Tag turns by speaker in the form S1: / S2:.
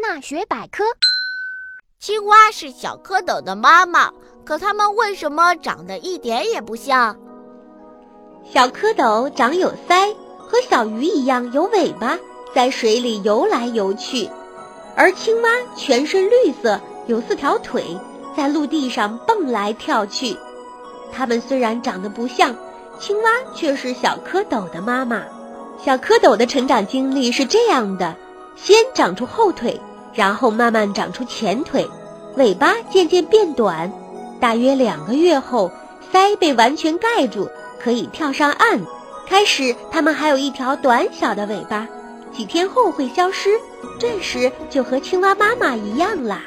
S1: 妈学百科：
S2: 青蛙是小蝌蚪的妈妈，可它们为什么长得一点也不像？
S3: 小蝌蚪长有鳃，和小鱼一样有尾巴，在水里游来游去；而青蛙全身绿色，有四条腿，在陆地上蹦来跳去。它们虽然长得不像，青蛙却是小蝌蚪的妈妈。小蝌蚪的成长经历是这样的：先长出后腿，然后慢慢长出前腿，尾巴渐渐变短。大约两个月后，鳃被完全盖住。可以跳上岸。开始，它们还有一条短小的尾巴，几天后会消失。这时就和青蛙妈妈一样啦。